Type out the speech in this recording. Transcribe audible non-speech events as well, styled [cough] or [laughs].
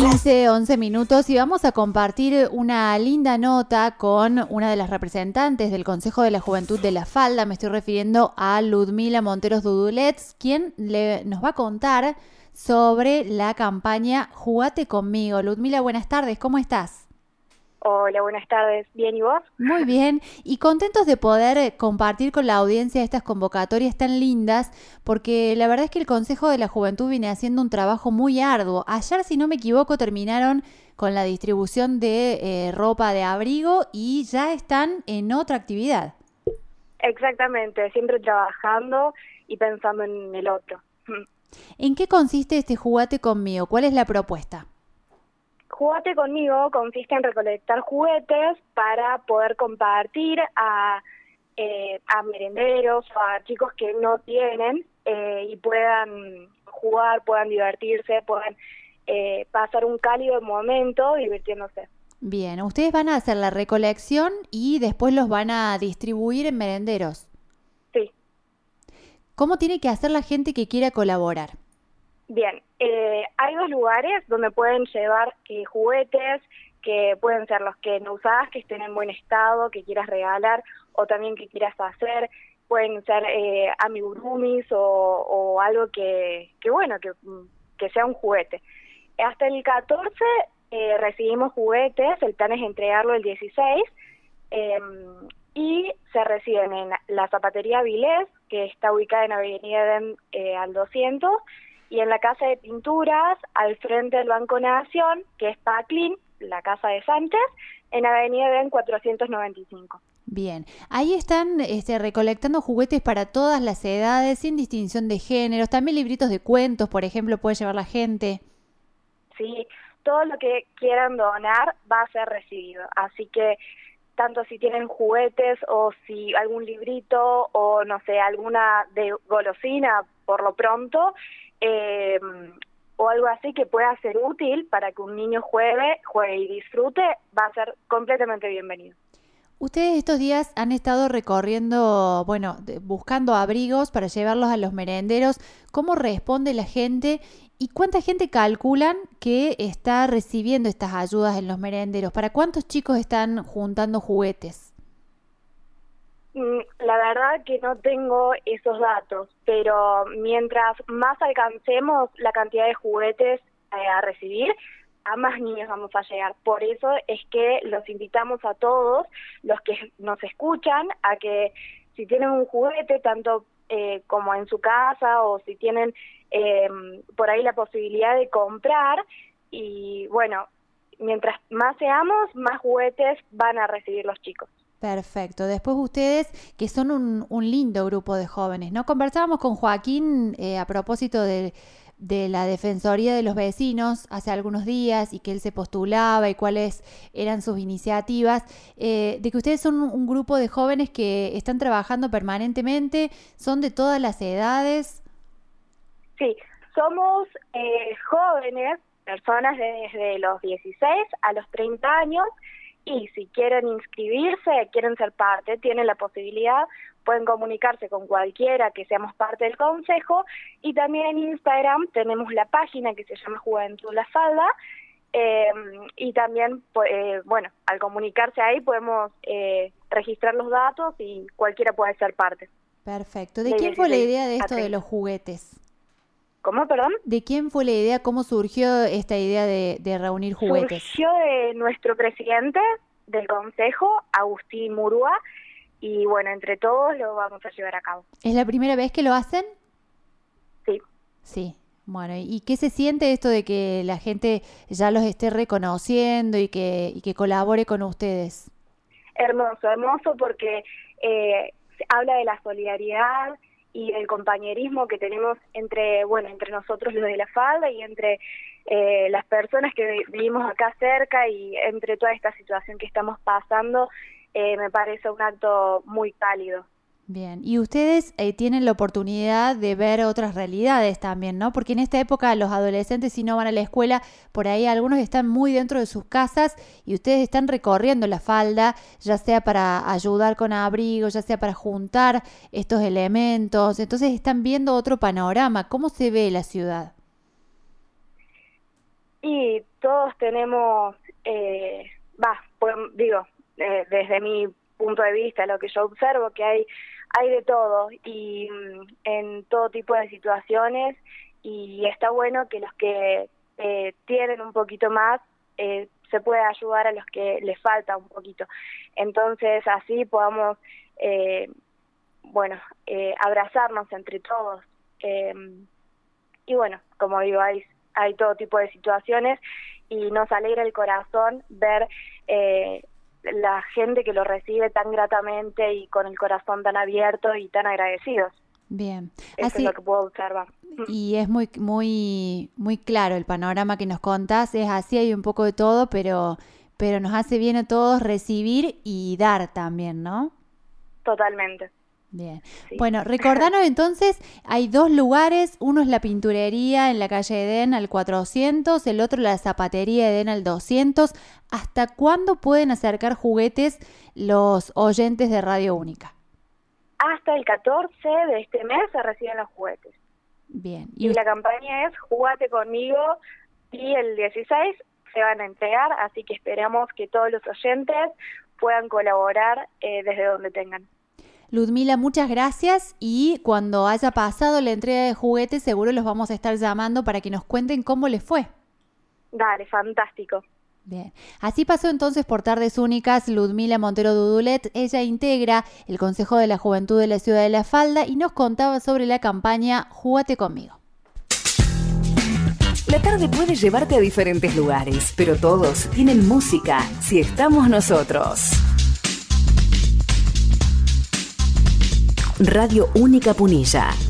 15, 11 minutos y vamos a compartir una linda nota con una de las representantes del Consejo de la Juventud de la Falda. Me estoy refiriendo a Ludmila Monteros Dudulets, quien le, nos va a contar sobre la campaña Jugate conmigo. Ludmila, buenas tardes, ¿cómo estás? Hola, buenas tardes. ¿Bien y vos? Muy bien. Y contentos de poder eh, compartir con la audiencia estas convocatorias tan lindas, porque la verdad es que el Consejo de la Juventud viene haciendo un trabajo muy arduo. Ayer, si no me equivoco, terminaron con la distribución de eh, ropa de abrigo y ya están en otra actividad. Exactamente, siempre trabajando y pensando en el otro. [laughs] ¿En qué consiste este jugate conmigo? ¿Cuál es la propuesta? Jugate conmigo consiste en recolectar juguetes para poder compartir a, eh, a merenderos o a chicos que no tienen eh, y puedan jugar, puedan divertirse, puedan eh, pasar un cálido momento divirtiéndose. Bien, ustedes van a hacer la recolección y después los van a distribuir en merenderos. Sí. ¿Cómo tiene que hacer la gente que quiera colaborar? Bien, eh, hay dos lugares donde pueden llevar eh, juguetes que pueden ser los que no usas, que estén en buen estado, que quieras regalar o también que quieras hacer. Pueden ser eh, amigurumis o, algo que, que bueno, que, sea un juguete. Hasta el 14 eh, recibimos juguetes, el plan es entregarlo el 16 em, y se reciben en la zapatería Vilés, que está ubicada en Avenida Edén al 200, y en la Casa de Pinturas, al frente del Banco Nación, que es Paclin, la Casa de Sánchez, en Avenida Ben 495. Bien, ahí están este, recolectando juguetes para todas las edades, sin distinción de géneros, también libritos de cuentos, por ejemplo, puede llevar la gente. Sí, todo lo que quieran donar va a ser recibido, así que tanto si tienen juguetes o si algún librito o no sé, alguna de golosina por lo pronto, eh, o algo así que pueda ser útil para que un niño juegue, juegue y disfrute, va a ser completamente bienvenido. Ustedes estos días han estado recorriendo, bueno, buscando abrigos para llevarlos a los merenderos. ¿Cómo responde la gente y cuánta gente calculan que está recibiendo estas ayudas en los merenderos? ¿Para cuántos chicos están juntando juguetes? La verdad que no tengo esos datos, pero mientras más alcancemos la cantidad de juguetes eh, a recibir, a más niños vamos a llegar. Por eso es que los invitamos a todos los que nos escuchan a que si tienen un juguete, tanto eh, como en su casa o si tienen em, por ahí la posibilidad de comprar, y bueno, mientras más seamos, más juguetes van a recibir los chicos. Perfecto. Después ustedes, que son un, un lindo grupo de jóvenes, ¿no? Conversábamos con Joaquín eh, a propósito de, la Defensoría de los Vecinos hace algunos días y que él se postulaba y cuáles eran sus iniciativas, eh, de que ustedes son un, grupo de jóvenes que están trabajando permanentemente, son de todas las edades. Sí, somos eh, jóvenes, personas desde los 16 a los 30 años, y si quieren inscribirse, quieren ser parte, tienen la posibilidad, pueden comunicarse con cualquiera que seamos parte del consejo y también en Instagram tenemos la página que se llama Juventud La Falda eh, y también, eh, bueno, al comunicarse ahí podemos eh, registrar los datos y cualquiera puede ser parte. Perfecto. ¿De, quién fue la idea de esto de los juguetes? ¿Cómo, perdón? ¿De quién fue la idea? ¿Cómo surgió esta idea de, reunir juguetes? Surgió de nuestro presidente del consejo, Agustín Murúa, y bueno, entre todos lo vamos a llevar a cabo. ¿Es la primera vez que lo hacen? Sí. Sí. Bueno, ¿y qué se siente esto de que la gente ya los esté reconociendo y que, y que colabore con ustedes? Hermoso, hermoso porque eh, habla de la solidaridad, y el compañerismo que tenemos entre, bueno, entre nosotros los de la falda y entre eh, las personas que vivimos acá cerca y entre toda esta situación que estamos pasando, eh, me parece un acto muy cálido. Bien, y ustedes eh, tienen la oportunidad de ver otras realidades también, ¿no? Porque en esta época los adolescentes si no van a la escuela, por ahí algunos están muy dentro de sus casas y ustedes están recorriendo la falda, ya sea para ayudar con abrigo, ya sea para juntar estos elementos, entonces están viendo otro panorama, ¿cómo se ve la ciudad? Y todos tenemos, eh, va, pues, digo, eh, desde mi punto de vista, lo que yo observo, que hay, hay de todo y mm, en todo tipo de situaciones y está bueno que los que eh, tienen un poquito más eh, se pueda ayudar a los que les falta un poquito. Entonces así podamos, eh, bueno, eh, abrazarnos entre todos. Eh, y bueno, como digo, hay, hay todo tipo de situaciones y nos alegra el corazón ver eh, la gente que lo recibe tan gratamente y con el corazón tan abierto y tan agradecidos. Bien. Eso Así, es lo que puedo observar. y es muy, muy, muy claro el panorama que nos contás. Es así, hay un poco de todo, pero, pero nos hace bien a todos recibir y dar también, ¿no? Totalmente. Bien. Sí. Bueno, recordanos entonces, hay dos lugares, uno es la pinturería en la calle Edén al 400, el otro la zapatería Edén al 200. ¿Hasta cuándo pueden acercar juguetes los oyentes de Radio Única? Hasta el 14 de este mes se reciben los juguetes. Bien. Y us- la campaña es Jugate conmigo y el 16 se van a entregar, así que esperamos que todos los oyentes puedan colaborar eh, desde donde tengan. Ludmila, muchas gracias y cuando haya pasado la entrega de juguetes seguro los vamos a estar llamando para que nos cuenten cómo les fue. Dale, fantástico. Bien, así pasó entonces por Tardes Únicas Ludmila Montero Dudulet. Ella integra el Consejo de la Juventud de la Ciudad de La Falda y nos contaba sobre la campaña Júgate conmigo. La tarde puede llevarte a diferentes lugares, pero todos tienen música si estamos nosotros. Radio Única Punilla